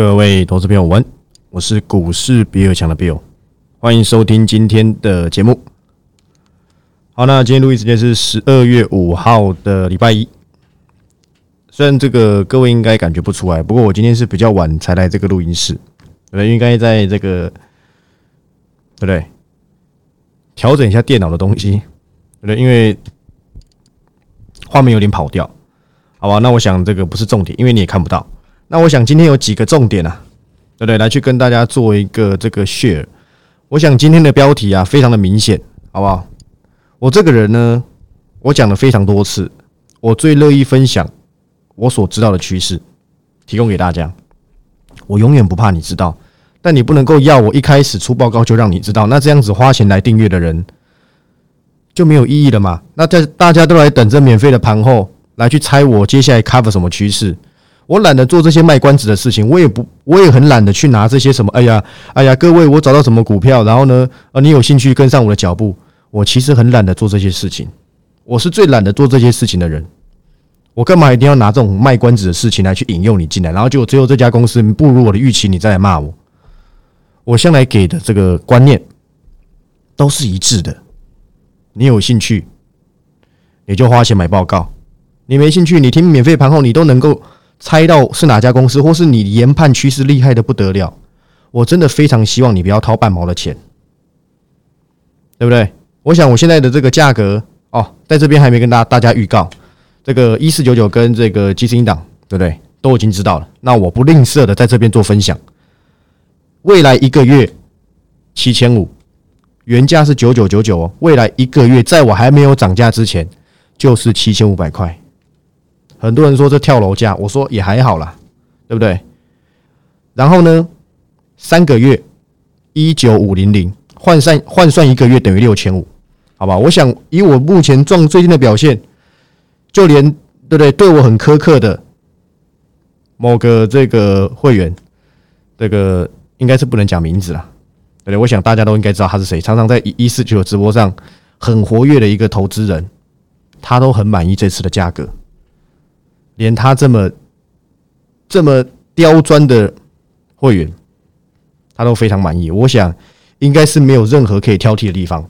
各位投资朋友，晚，我是股市比尔强的 Bill，欢迎收听今天的节目。好，那今天录音时间是十二月五号的礼拜一。虽然这个各位应该感觉不出来，不过我今天是比较晚才来这个录音室，对，应该在这个对不对？调整一下电脑的东西，对不对？因为画面有点跑掉，好吧？那我想这个不是重点，因为你也看不到。那我想今天有几个重点啊，对不对？来去跟大家做一个这个 share。我想今天的标题啊，非常的明显，好不好？我这个人呢，我讲了非常多次，我最乐意分享我所知道的趋势，提供给大家。我永远不怕你知道，但你不能够要我一开始出报告就让你知道，那这样子花钱来订阅的人就没有意义了嘛？那在大家都来等着免费的盘后来去猜我接下来 cover 什么趋势。我懒得做这些卖关子的事情，我也不，我也很懒得去拿这些什么。哎呀，哎呀，各位，我找到什么股票，然后呢，呃，你有兴趣跟上我的脚步？我其实很懒得做这些事情，我是最懒得做这些事情的人。我干嘛一定要拿这种卖关子的事情来去引诱你进来？然后就最后这家公司不如我的预期，你再来骂我？我向来给的这个观念都是一致的。你有兴趣，你就花钱买报告；你没兴趣，你听免费盘后，你都能够。猜到是哪家公司，或是你研判趋势厉害的不得了，我真的非常希望你不要掏半毛的钱，对不对？我想我现在的这个价格哦，在这边还没跟大大家预告，这个一四九九跟这个基金档，对不对？都已经知道了。那我不吝啬的在这边做分享，未来一个月七千五，原价是九九九九哦，未来一个月在我还没有涨价之前就是七千五百块。很多人说这跳楼价，我说也还好啦，对不对？然后呢，三个月一九五零零换算换算一个月等于六千五，好吧？我想以我目前状最近的表现，就连对不对对我很苛刻的某个这个会员，这个应该是不能讲名字了，对不对？我想大家都应该知道他是谁，常常在一四九直播上很活跃的一个投资人，他都很满意这次的价格。连他这么这么刁钻的会员，他都非常满意。我想应该是没有任何可以挑剔的地方。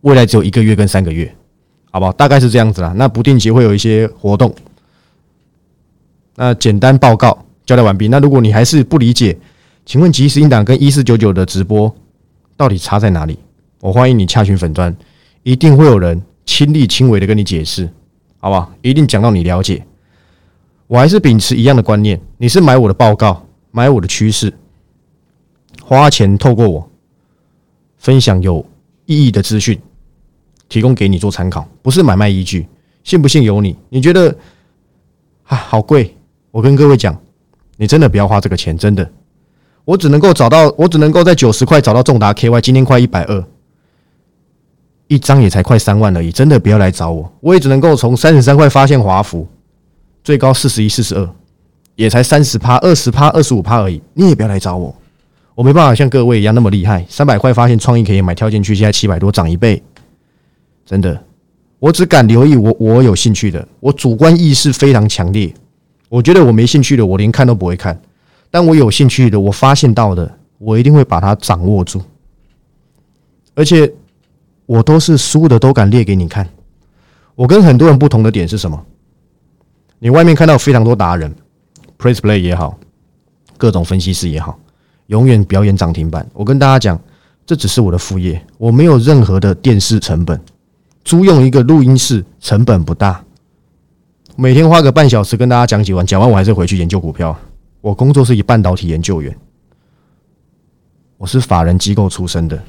未来只有一个月跟三个月，好不好？大概是这样子啦。那不定期会有一些活动。那简单报告交代完毕。那如果你还是不理解，请问即时音档跟一四九九的直播到底差在哪里？我欢迎你洽询粉砖，一定会有人亲力亲为的跟你解释，好不好？一定讲到你了解。我还是秉持一样的观念，你是买我的报告，买我的趋势，花钱透过我分享有意义的资讯，提供给你做参考，不是买卖依据，信不信由你。你觉得啊好贵？我跟各位讲，你真的不要花这个钱，真的。我只能够找到，我只能够在九十块找到重达 KY，今天快一百二，一张也才快三万而已，真的不要来找我。我也只能够从三十三块发现华孚。最高四十一、四十二，也才三十趴、二十趴、二十五趴而已。你也不要来找我，我没办法像各位一样那么厉害。三百块发现创意可以买，跳进去，现在七百多，涨一倍，真的。我只敢留意我我有兴趣的，我主观意识非常强烈。我觉得我没兴趣的，我连看都不会看；但我有兴趣的，我发现到的，我一定会把它掌握住。而且我都是输的都敢列给你看。我跟很多人不同的点是什么？你外面看到非常多达人，Press Play 也好，各种分析师也好，永远表演涨停板。我跟大家讲，这只是我的副业，我没有任何的电视成本，租用一个录音室成本不大，每天花个半小时跟大家讲几完，讲完我还是回去研究股票。我工作是以半导体研究员，我是法人机构出身的，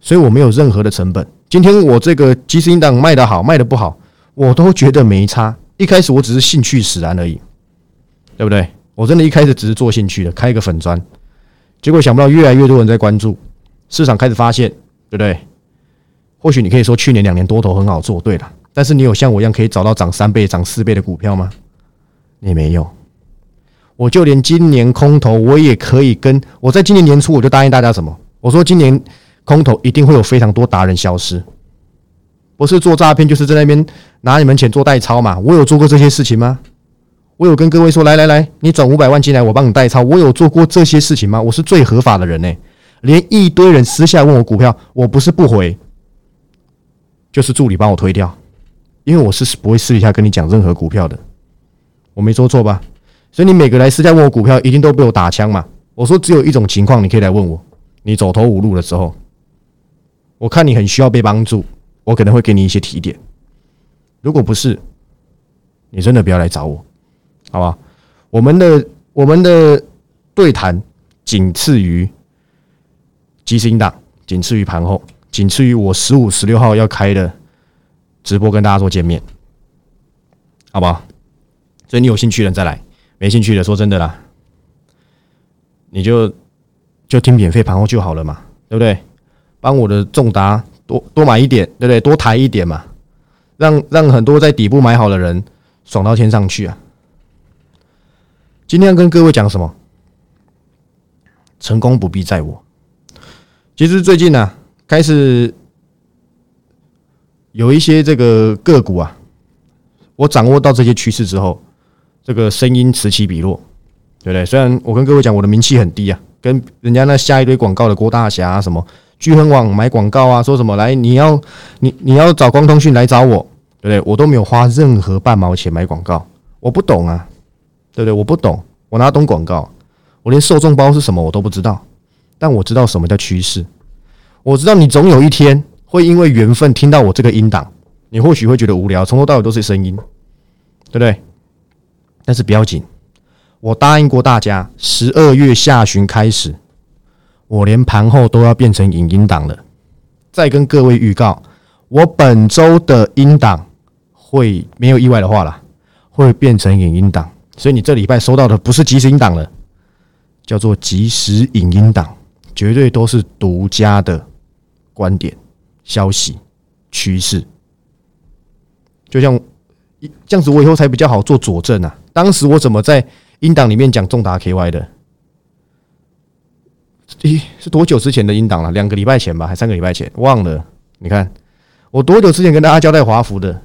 所以我没有任何的成本。今天我这个即时音档卖的好，卖的不好。我都觉得没差，一开始我只是兴趣使然而已，对不对？我真的一开始只是做兴趣的，开一个粉砖，结果想不到越来越多人在关注，市场开始发现，对不对？或许你可以说去年两年多头很好做，对了，但是你有像我一样可以找到涨三倍、涨四倍的股票吗？你没有，我就连今年空头我也可以跟我在今年年初我就答应大家什么？我说今年空头一定会有非常多达人消失。不是做诈骗，就是在那边拿你们钱做代抄嘛？我有做过这些事情吗？我有跟各位说，来来来，你转五百万进来，我帮你代操。我有做过这些事情吗？我是最合法的人呢。连一堆人私下问我股票，我不是不回，就是助理帮我推掉，因为我是不会私底下跟你讲任何股票的。我没说错吧？所以你每个来私下问我股票，一定都被我打枪嘛？我说只有一种情况，你可以来问我，你走投无路的时候，我看你很需要被帮助，我可能会给你一些提点。如果不是，你真的不要来找我。好吧，我们的我们的对谈仅次于即时音档，仅次于盘后，仅次于我十五、十六号要开的直播跟大家做见面，好不好？所以你有兴趣的再来，没兴趣的说真的啦，你就就听免费盘后就好了嘛，对不对？帮我的重达多多买一点，对不对？多抬一点嘛，让让很多在底部买好的人爽到天上去啊！今天要跟各位讲什么？成功不必在我。其实最近呢，开始有一些这个个股啊，我掌握到这些趋势之后，这个声音此起彼落，对不对？虽然我跟各位讲，我的名气很低啊，跟人家那下一堆广告的郭大侠什么聚亨网买广告啊，说什么来你要你你要找光通讯来找我，对不对？我都没有花任何半毛钱买广告，我不懂啊。对不对？我不懂，我哪懂广告？我连受众包是什么我都不知道，但我知道什么叫趋势。我知道你总有一天会因为缘分听到我这个音档，你或许会觉得无聊，从头到尾都是声音，对不对？但是不要紧，我答应过大家，十二月下旬开始，我连盘后都要变成影音档了。再跟各位预告，我本周的音档会没有意外的话了，会变成影音档。所以你这礼拜收到的不是即时音档了，叫做即时影音档，绝对都是独家的观点、消息、趋势。就像这样子，我以后才比较好做佐证啊。当时我怎么在音档里面讲重达 KY 的？咦，是多久之前的英档了？两个礼拜前吧，还三个礼拜前？忘了。你看，我多久之前跟大家交代华福的？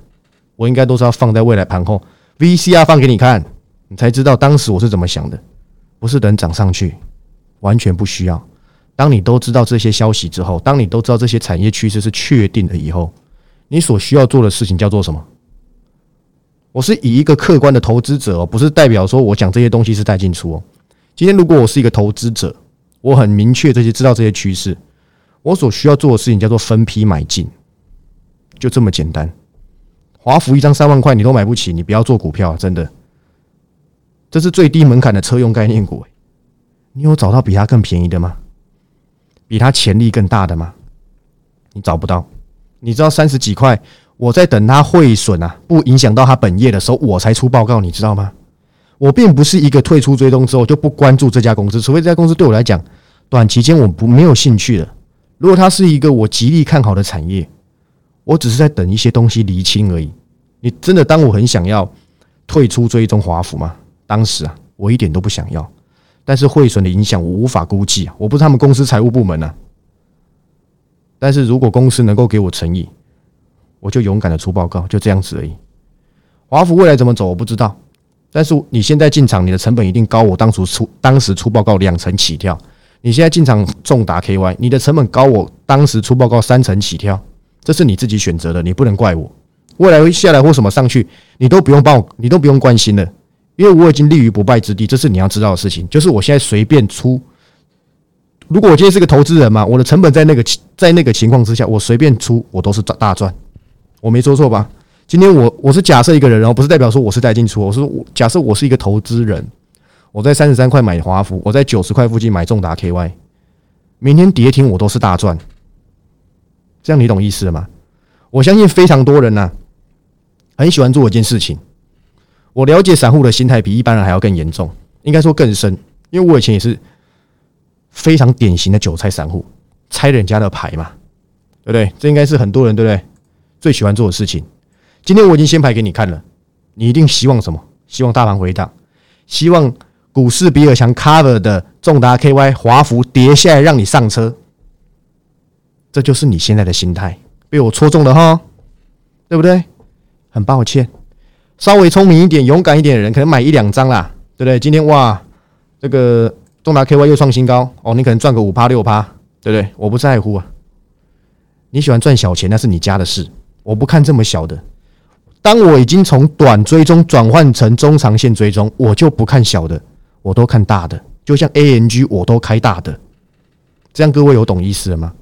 我应该都是要放在未来盘后 VCR 放给你看。你才知道当时我是怎么想的，不是等涨上去，完全不需要。当你都知道这些消息之后，当你都知道这些产业趋势是确定的以后，你所需要做的事情叫做什么？我是以一个客观的投资者哦，不是代表说我讲这些东西是带进出哦。今天如果我是一个投资者，我很明确这些知道这些趋势，我所需要做的事情叫做分批买进，就这么简单。华孚一张三万块你都买不起，你不要做股票，真的。这是最低门槛的车用概念股，你有找到比它更便宜的吗？比它潜力更大的吗？你找不到。你知道三十几块，我在等它汇损啊，不影响到它本业的时候，我才出报告，你知道吗？我并不是一个退出追踪之后就不关注这家公司，除非这家公司对我来讲短期间我不没有兴趣了。如果它是一个我极力看好的产业，我只是在等一些东西厘清而已。你真的当我很想要退出追踪华府吗？当时啊，我一点都不想要，但是汇损的影响我无法估计啊，我不是他们公司财务部门啊。但是如果公司能够给我诚意，我就勇敢的出报告，就这样子而已。华府未来怎么走我不知道，但是你现在进场，你的成本一定高我当初出当时出报告两成起跳。你现在进场重达 KY，你的成本高我当时出报告三成起跳，这是你自己选择的，你不能怪我。未来会下来或什么上去，你都不用帮我，你都不用关心了。因为我已经立于不败之地，这是你要知道的事情。就是我现在随便出，如果我今天是个投资人嘛，我的成本在那个在那个情况之下，我随便出我都是赚大赚，我没说错吧？今天我我是假设一个人，然后不是代表说我是带进出，我是假设我是一个投资人，我在三十三块买华孚，我在九十块附近买重达 KY，明天跌停我都是大赚，这样你懂意思了吗？我相信非常多人呢，很喜欢做一件事情。我了解散户的心态比一般人还要更严重，应该说更深，因为我以前也是非常典型的韭菜散户，拆人家的牌嘛，对不对？这应该是很多人对不对最喜欢做的事情。今天我已经先排给你看了，你一定希望什么？希望大盘回档，希望股市比尔强 cover 的重达 KY 华孚跌下来让你上车，这就是你现在的心态，被我戳中了哈，对不对？很抱歉。稍微聪明一点、勇敢一点的人，可能买一两张啦，对不对？今天哇，这个重达 KY 又创新高哦，你可能赚个五趴六趴，对不对？我不在乎啊，你喜欢赚小钱那是你家的事，我不看这么小的。当我已经从短追踪转换成中长线追踪，我就不看小的，我都看大的。就像 ANG，我都开大的。这样各位有懂意思了吗？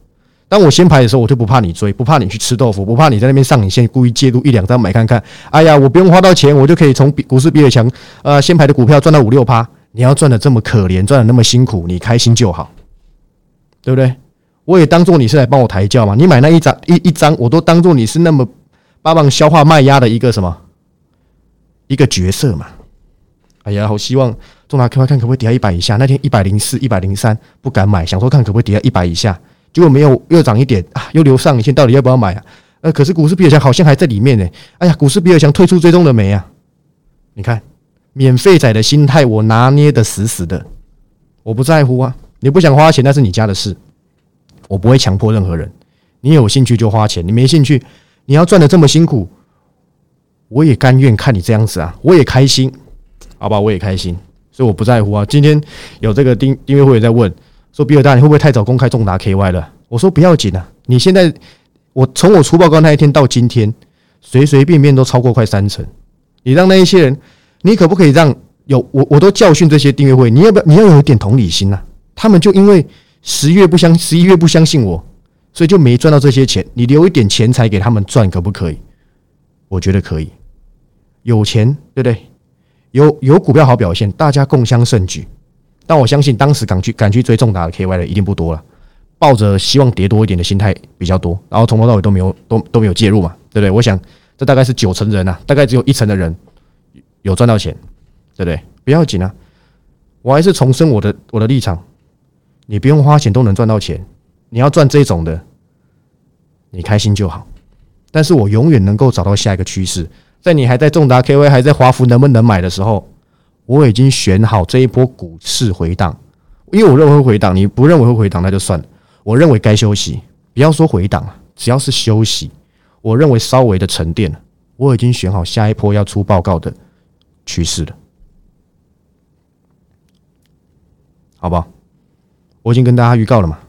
当我先排的时候，我就不怕你追，不怕你去吃豆腐，不怕你在那边上影线故意介入一两张买看看。哎呀，我不用花到钱，我就可以从股市比尔强呃先排的股票赚到五六趴。你要赚的这么可怜，赚的那么辛苦，你开心就好，对不对？我也当做你是来帮我抬轿嘛。你买那一张一一张，我都当做你是那么帮忙消化卖压的一个什么一个角色嘛。哎呀，好希望中达 KY 看可不可以跌到一百以下。那天一百零四、一百零三不敢买，想说看可不可以跌到一百以下。结果没有，又涨一点啊，又留上影线，到底要不要买啊？呃，可是股市比尔强好像还在里面呢。哎呀，股市比尔强退出追踪了没啊？你看，免费仔的心态我拿捏的死死的，我不在乎啊。你不想花钱那是你家的事，我不会强迫任何人。你有兴趣就花钱，你没兴趣，你要赚的这么辛苦，我也甘愿看你这样子啊，我也开心，好吧，我也开心，所以我不在乎啊。今天有这个订订阅会员在问。说比尔大，你会不会太早公开重达 KY 了？我说不要紧啊，你现在我从我出报告那一天到今天，随随便便都超过快三成。你让那一些人，你可不可以让有我我都教训这些订阅会，你要不要你要有一点同理心呐？他们就因为十月不相十一月不相信我，所以就没赚到这些钱。你留一点钱财给他们赚，可不可以？我觉得可以，有钱对不对？有有股票好表现，大家共襄盛举。但我相信当时敢去敢去追重大的 KY 的一定不多了，抱着希望跌多一点的心态比较多，然后从头到尾都没有都都没有介入嘛，对不对？我想这大概是九成人呐，大概只有一成的人有赚到钱，对不对？不要紧啊，我还是重申我的我的立场，你不用花钱都能赚到钱，你要赚这种的，你开心就好。但是我永远能够找到下一个趋势，在你还在重达 KY 还在华孚能不能买的时候。我已经选好这一波股市回档，因为我认为会回档，你不认为会回档那就算了。我认为该休息，不要说回档，只要是休息，我认为稍微的沉淀。我已经选好下一波要出报告的趋势了，好不好？我已经跟大家预告了嘛。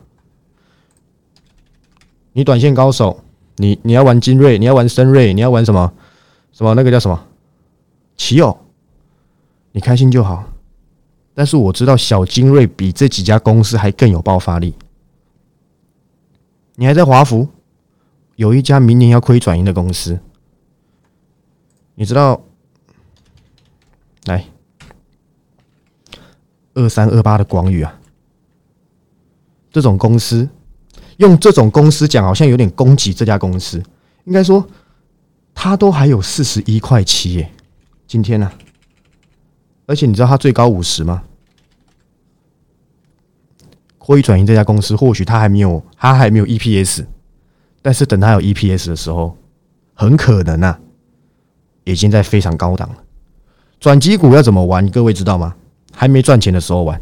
你短线高手，你你要玩精锐，你要玩深锐，你要玩什么？什么那个叫什么？奇友。你开心就好，但是我知道小精锐比这几家公司还更有爆发力。你还在华福，有一家明年要亏转盈的公司，你知道？来，二三二八的广宇啊，这种公司用这种公司讲，好像有点攻击这家公司。应该说，它都还有四十一块七耶，今天呢？而且你知道它最高五十吗？会转移这家公司，或许它还没有，它还没有 EPS，但是等它有 EPS 的时候，很可能啊，已经在非常高档了。转机股要怎么玩？各位知道吗？还没赚钱的时候玩，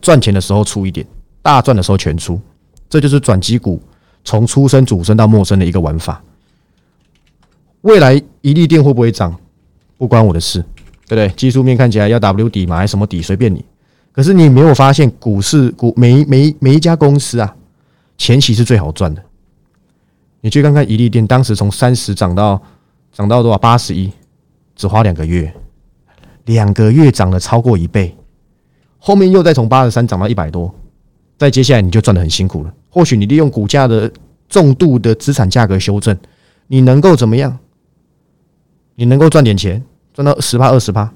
赚钱的时候出一点，大赚的时候全出，这就是转机股从出生主升到陌生的一个玩法。未来一利店会不会涨？不关我的事。对不对？技术面看起来要 W 底嘛，还什么底？随便你。可是你没有发现股市股每每每一家公司啊，前期是最好赚的。你去看看宜利店，当时从三十涨到涨到多少？八十一，只花两个月，两个月涨了超过一倍。后面又再从八十三涨到一百多，再接下来你就赚的很辛苦了。或许你利用股价的重度的资产价格修正，你能够怎么样？你能够赚点钱。赚到十趴二十趴，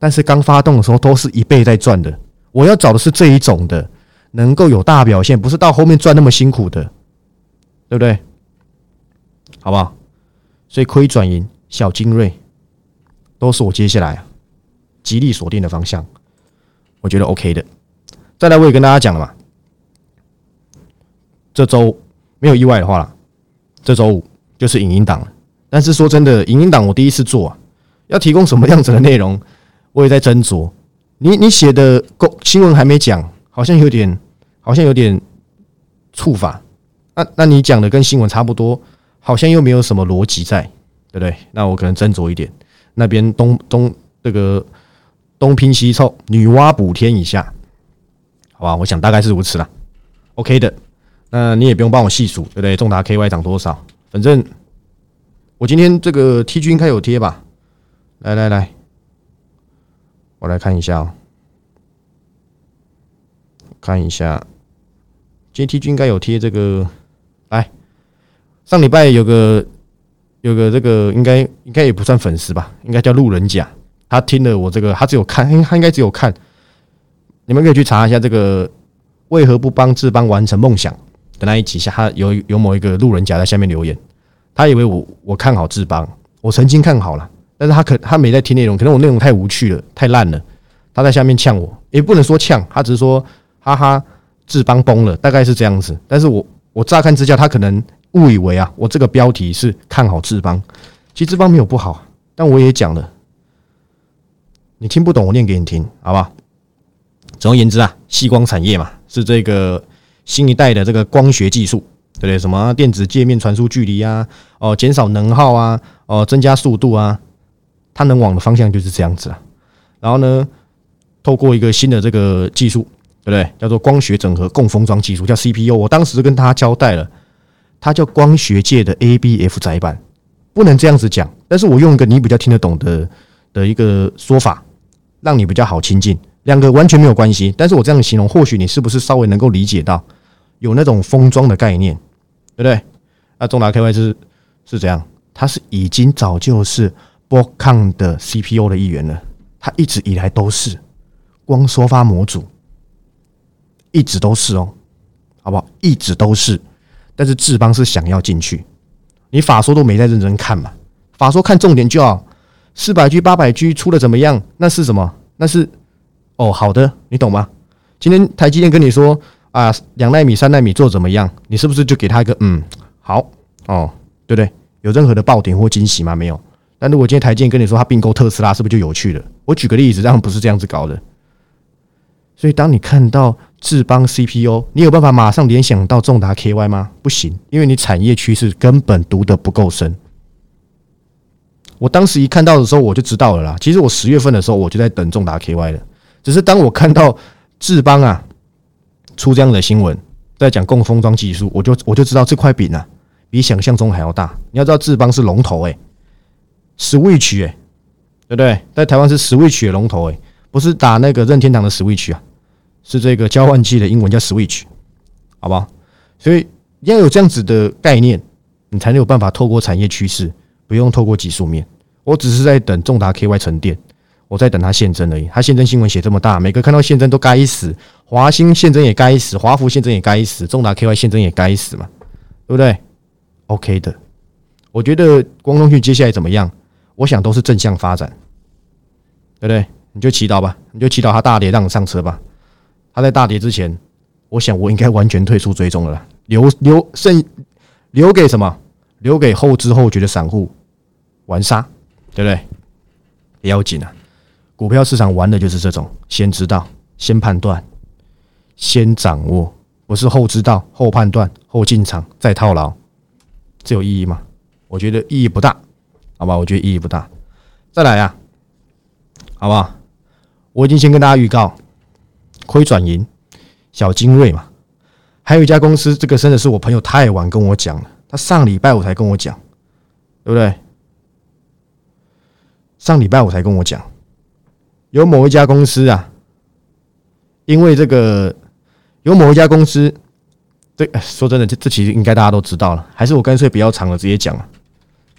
但是刚发动的时候都是一倍在赚的。我要找的是这一种的，能够有大表现，不是到后面赚那么辛苦的，对不对？好不好？所以亏转盈、小精锐都是我接下来极力锁定的方向，我觉得 OK 的。再来，我也跟大家讲了嘛，这周没有意外的话，这周五就是影音档。但是说真的，影音档我第一次做啊。要提供什么样子的内容，我也在斟酌。你你写的公新闻还没讲，好像有点，好像有点触法。那那你讲的跟新闻差不多，好像又没有什么逻辑在，对不对？那我可能斟酌一点。那边东东这个东拼西凑，女娲补天一下，好吧？我想大概是如此了。OK 的，那你也不用帮我细数，对不对？重达 KY 涨多少？反正我今天这个 T 均应该有贴吧？来来来，我来看一下哦，看一下，今天 T 均应该有贴这个。来，上礼拜有个。有个这个应该应该也不算粉丝吧，应该叫路人甲。他听了我这个，他只有看，他应该只有看。你们可以去查一下这个为何不帮志邦完成梦想的那一集下，他有有某一个路人甲在下面留言，他以为我我看好志邦，我曾经看好了，但是他可他没在听内容，可能我内容太无趣了，太烂了。他在下面呛我，也不能说呛，他只是说哈哈，志邦崩了，大概是这样子。但是我我乍看之下，他可能。误以为啊，我这个标题是看好志邦，其实志邦没有不好，但我也讲了，你听不懂，我念给你听，好不好？总而言之啊，细光产业嘛，是这个新一代的这个光学技术，对不对？什么电子界面传输距离啊，哦，减少能耗啊，哦，增加速度啊，它能往的方向就是这样子啊。然后呢，透过一个新的这个技术，对不对？叫做光学整合共封装技术，叫 CPU。我当时跟他交代了。它叫光学界的 ABF 载板，不能这样子讲。但是我用一个你比较听得懂的的一个说法，让你比较好亲近。两个完全没有关系，但是我这样形容，或许你是不是稍微能够理解到有那种封装的概念，对不对？那中达 KY 是是这样，它是已经早就是波抗的 CPU 的一员了，它一直以来都是光缩发模组，一直都是哦，好不好？一直都是。但是志邦是想要进去，你法说都没在认真看嘛？法说看重点就好，四百 G、八百 G 出的怎么样？那是什么？那是哦，好的，你懂吗？今天台积电跟你说啊，两纳米、三纳米做怎么样？你是不是就给他一个嗯好哦，对不对？有任何的爆点或惊喜吗？没有。但如果今天台积电跟你说他并购特斯拉，是不是就有趣了？我举个例子，这样不是这样子搞的。所以当你看到。智邦 CPU，你有办法马上联想到重达 KY 吗？不行，因为你产业趋势根本读得不够深。我当时一看到的时候，我就知道了啦。其实我十月份的时候，我就在等重达 KY 了。只是当我看到智邦啊出这样的新闻，在讲共封装技术，我就我就知道这块饼啊比想象中还要大。你要知道智邦是龙头诶，Switch 诶，对不对？在台湾是 Switch 的龙头诶，不是打那个任天堂的 Switch 啊。是这个交换器的英文叫 Switch，好不好？所以要有这样子的概念，你才能有办法透过产业趋势，不用透过技术面。我只是在等重达 KY 沉淀，我在等它现真而已。它现真新闻写这么大，每个看到现真都该死。华兴现真也该死，华福现真也该死，重达 KY 现真也该死嘛，对不对？OK 的，我觉得光通讯接下来怎么样？我想都是正向发展，对不对？你就祈祷吧，你就祈祷它大跌，让你上车吧。他在大跌之前，我想我应该完全退出追踪了，留留剩留给什么？留给后知后觉的散户玩杀，对不对？也要紧啊！股票市场玩的就是这种，先知道，先判断，先掌握，不是后知道后判断后进场再套牢，这有意义吗？我觉得意义不大，好吧？我觉得意义不大。再来呀，好不好？我已经先跟大家预告。亏转盈，小精锐嘛，还有一家公司，这个真的是我朋友太晚跟我讲了，他上礼拜五才跟我讲，对不对？上礼拜五才跟我讲，有某一家公司啊，因为这个有某一家公司，对，说真的，这这其实应该大家都知道了，还是我干脆不要长了，直接讲了。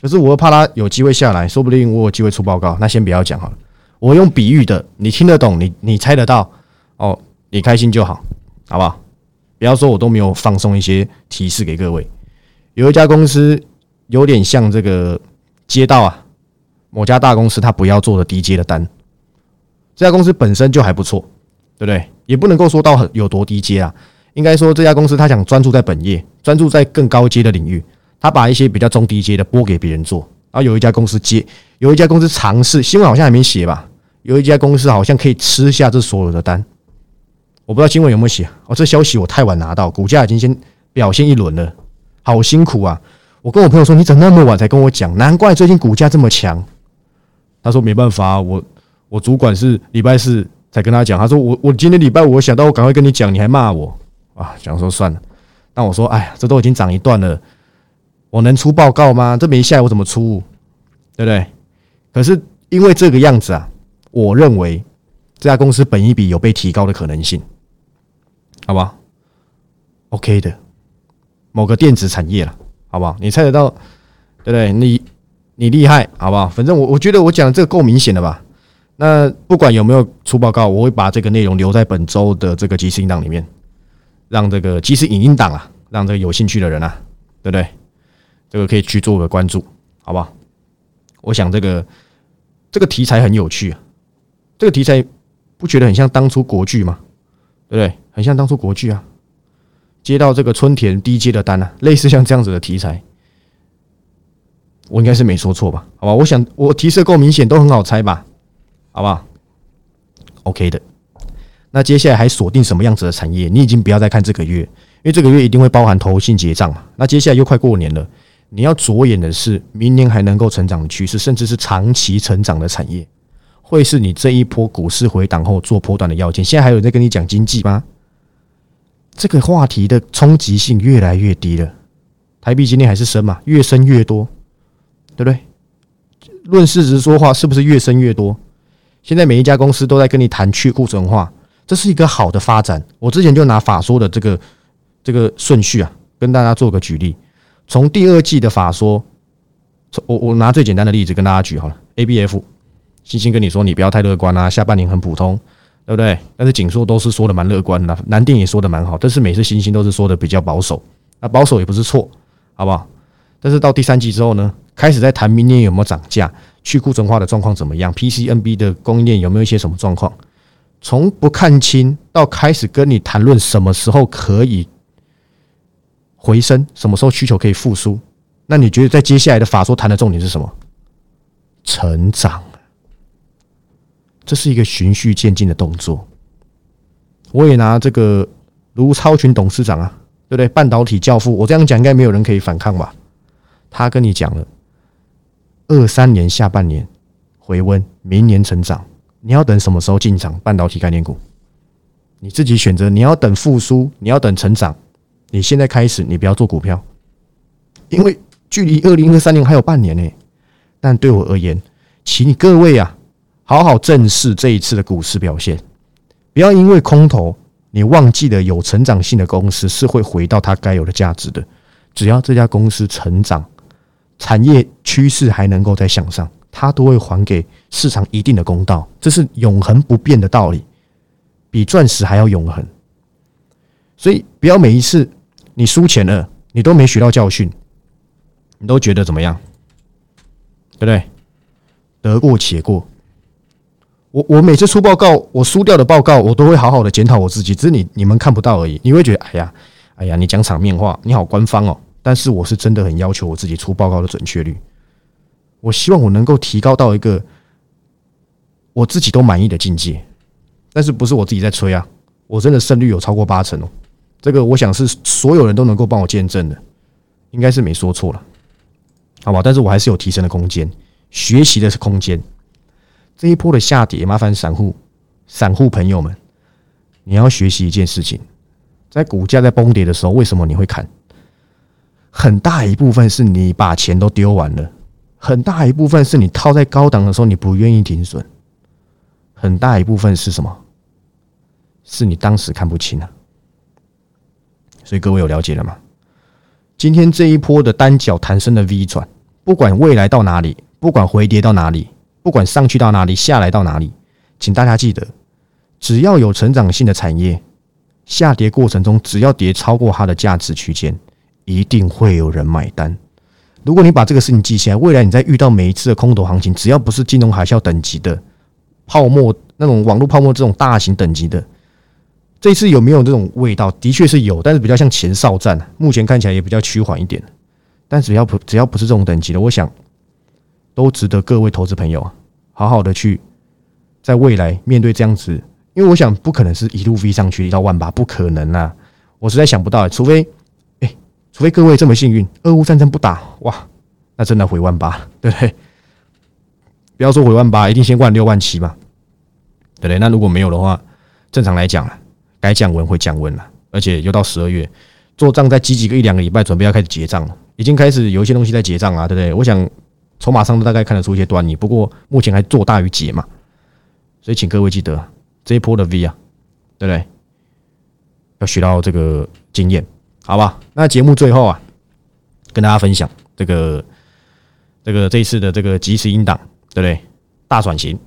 可是我又怕他有机会下来，说不定我有机会出报告，那先不要讲好了。我用比喻的，你听得懂，你你猜得到。哦，你开心就好，好不好？不要说我都没有放送一些提示给各位。有一家公司有点像这个街道啊，某家大公司他不要做的低阶的单。这家公司本身就还不错，对不对？也不能够说到很有多低阶啊。应该说这家公司他想专注在本业，专注在更高阶的领域。他把一些比较中低阶的拨给别人做。然后有一家公司接，有一家公司尝试，新闻好像还没写吧？有一家公司好像可以吃下这所有的单。我不知道新闻有没有写哦，这消息我太晚拿到，股价已经先表现一轮了，好辛苦啊！我跟我朋友说，你怎么那么晚才跟我讲？难怪最近股价这么强，他说没办法，我我主管是礼拜四才跟他讲，他说我我今天礼拜五我想到我赶快跟你讲，你还骂我啊，想说算了。但我说，哎呀，这都已经涨一段了，我能出报告吗？这没下我怎么出？对不对？可是因为这个样子啊，我认为这家公司本一笔有被提高的可能性，好不好？OK 的，某个电子产业了，好不好？你猜得到，对不对？你你厉害，好不好？反正我我觉得我讲这个够明显的吧。那不管有没有出报告，我会把这个内容留在本周的这个即时音档里面。让这个即时影音档啊，让这个有兴趣的人啊，对不对？这个可以去做个关注，好不好？我想这个这个题材很有趣啊，这个题材不觉得很像当初国剧吗？对不对？很像当初国剧啊，接到这个春田低阶的单啊，类似像这样子的题材，我应该是没说错吧？好吧？我想我提示够明显，都很好猜吧？好不好？OK 的。那接下来还锁定什么样子的产业？你已经不要再看这个月，因为这个月一定会包含投信结账嘛。那接下来又快过年了，你要着眼的是明年还能够成长的趋势，甚至是长期成长的产业，会是你这一波股市回档后做波段的要件。现在还有人在跟你讲经济吗？这个话题的冲击性越来越低了。台币今天还是升嘛，越升越多，对不对？论市值说话，是不是越升越多？现在每一家公司都在跟你谈去库存化。这是一个好的发展。我之前就拿法说的这个这个顺序啊，跟大家做个举例。从第二季的法说，我我拿最简单的例子跟大家举好了。A B F，星星跟你说你不要太乐观啊，下半年很普通，对不对？但是锦硕都是说的蛮乐观的，南电也说的蛮好，但是每次星星都是说的比较保守。那保守也不是错，好不好？但是到第三季之后呢，开始在谈明年有没有涨价，去库存化的状况怎么样？P C N B 的供应链有没有一些什么状况？从不看清到开始跟你谈论什么时候可以回升，什么时候需求可以复苏？那你觉得在接下来的法说谈的重点是什么？成长，这是一个循序渐进的动作。我也拿这个卢超群董事长啊，对不对？半导体教父，我这样讲应该没有人可以反抗吧？他跟你讲了，二三年下半年回温，明年成长。你要等什么时候进场？半导体概念股，你自己选择。你要等复苏，你要等成长。你现在开始，你不要做股票，因为距离二零二三年还有半年呢。但对我而言，请你各位啊，好好正视这一次的股市表现，不要因为空头，你忘记了有成长性的公司是会回到它该有的价值的。只要这家公司成长，产业趋势还能够再向上。它都会还给市场一定的公道，这是永恒不变的道理，比钻石还要永恒。所以不要每一次你输钱了，你都没学到教训，你都觉得怎么样？对不对？得过且过。我我每次出报告，我输掉的报告，我都会好好的检讨我自己，只是你你们看不到而已。你会觉得，哎呀，哎呀，你讲场面话，你好官方哦。但是我是真的很要求我自己出报告的准确率。我希望我能够提高到一个我自己都满意的境界，但是不是我自己在吹啊？我真的胜率有超过八成哦，这个我想是所有人都能够帮我见证的，应该是没说错了，好吧？但是我还是有提升的空间，学习的是空间。这一波的下跌，麻烦散户、散户朋友们，你要学习一件事情，在股价在崩跌的时候，为什么你会砍？很大一部分是你把钱都丢完了。很大一部分是你套在高档的时候，你不愿意停损；很大一部分是什么？是你当时看不清啊。所以各位有了解了吗？今天这一波的单脚弹升的 V 转，不管未来到哪里，不管回跌到哪里，不管上去到哪里，下来到哪里，请大家记得，只要有成长性的产业，下跌过程中只要跌超过它的价值区间，一定会有人买单。如果你把这个事情记下来，未来你在遇到每一次的空头行情，只要不是金融海啸等级的泡沫，那种网络泡沫这种大型等级的，这次有没有这种味道？的确是有，但是比较像前哨战，目前看起来也比较趋缓一点。但只要不只要不是这种等级的，我想都值得各位投资朋友啊，好好的去在未来面对这样子，因为我想不可能是一路飞上去到万八，不可能啊！我实在想不到，除非。除非各位这么幸运，俄乌战争不打，哇，那真的回万八，对不对？不要说回万八，一定先灌六万七嘛，对不对？那如果没有的话，正常来讲了，该降温会降温了，而且又到十二月，做账再积极个一两个礼拜，准备要开始结账了，已经开始有一些东西在结账啊，对不对？我想筹码上都大概看得出一些端倪，不过目前还做大于结嘛，所以请各位记得这一波的 V 啊，对不对？要学到这个经验，好吧？那节目最后啊，跟大家分享这个这个这一次的这个即时音档，对不对？大转型，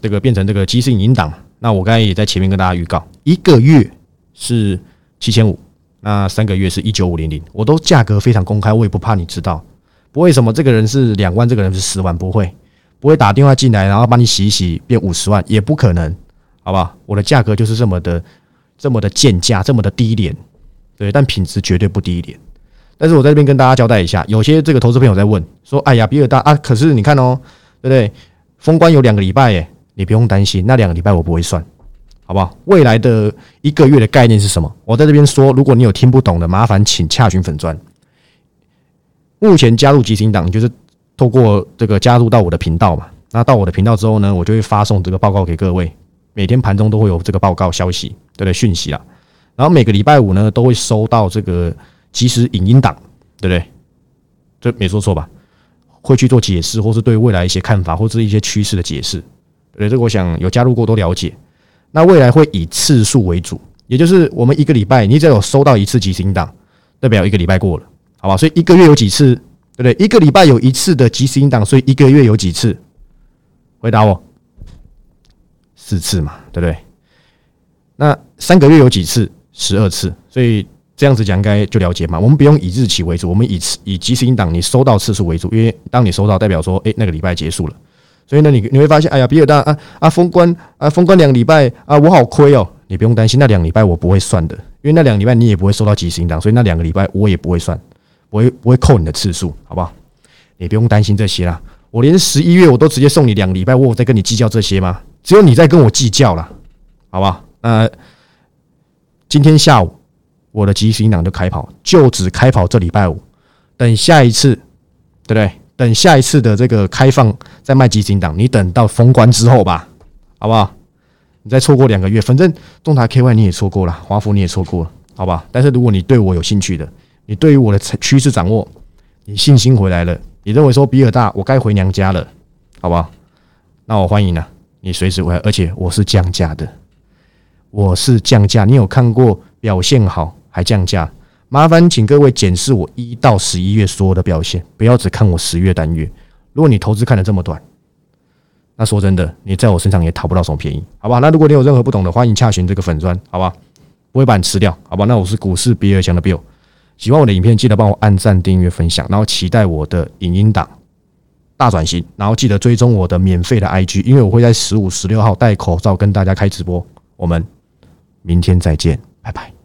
这个变成这个即时影音档。那我刚才也在前面跟大家预告，一个月是七千五，那三个月是一九五零零，我都价格非常公开，我也不怕你知道，不会什么这个人是两万，这个人是十万，不会，不会打电话进来然后帮你洗一洗变五十万，也不可能，好吧？我的价格就是这么的。这么的贱价，这么的低廉，对，但品质绝对不低一点。但是我在这边跟大家交代一下，有些这个投资朋友在问说：“哎呀，比尔大啊，可是你看哦，对不对？封关有两个礼拜，耶，你不用担心，那两个礼拜我不会算，好不好？未来的一个月的概念是什么？我在这边说，如果你有听不懂的，麻烦请洽询粉砖。目前加入吉星党，就是透过这个加入到我的频道嘛。那到我的频道之后呢，我就会发送这个报告给各位。”每天盘中都会有这个报告消息，对不对？讯息啦，然后每个礼拜五呢，都会收到这个即时影音档，对不对？这没说错吧？会去做解释，或是对未来一些看法，或是一些趋势的解释，对这个我想有加入过都了解。那未来会以次数为主，也就是我们一个礼拜，你只要有收到一次即时音档，代表一个礼拜过了，好吧？所以一个月有几次，对不对？一个礼拜有一次的即时音档，所以一个月有几次？回答我。四次嘛，对不对？那三个月有几次？十二次。所以这样子讲，应该就了解嘛。我们不用以日期为主，我们以以即时音档你收到次数为主，因为当你收到，代表说，哎，那个礼拜结束了。所以呢，你你会发现，哎呀，比尔大啊啊，封关啊，封关两礼拜啊，我好亏哦。你不用担心，那两礼拜我不会算的，因为那两礼拜你也不会收到即时音档，所以那两个礼拜我也不会算，不会不会扣你的次数，好不好？你不用担心这些啦。我连十一月我都直接送你两礼拜，我在跟你计较这些吗？只有你在跟我计较了，好不好？呃今天下午我的即时音档就开跑，就只开跑这礼拜五。等下一次，对不对？等下一次的这个开放再卖即时音档，你等到封关之后吧，好不好？你再错过两个月，反正中台 KY 你也错过了，华福你也错过了，好吧？但是如果你对我有兴趣的，你对于我的趋势掌握，你信心回来了，你认为说比尔大我该回娘家了，好不好？那我欢迎了。你随时回来，而且我是降价的，我是降价。你有看过表现好还降价？麻烦请各位检视我一到十一月所有的表现，不要只看我十月单月。如果你投资看的这么短，那说真的，你在我身上也讨不到什么便宜，好吧？那如果你有任何不懂的，欢迎洽询这个粉砖，好吧？不会把你吃掉，好吧？那我是股市比尔强的 Bill，喜欢我的影片记得帮我按赞、订阅、分享，然后期待我的影音档。大转型，然后记得追踪我的免费的 IG，因为我会在十五、十六号戴口罩跟大家开直播。我们明天再见，拜拜。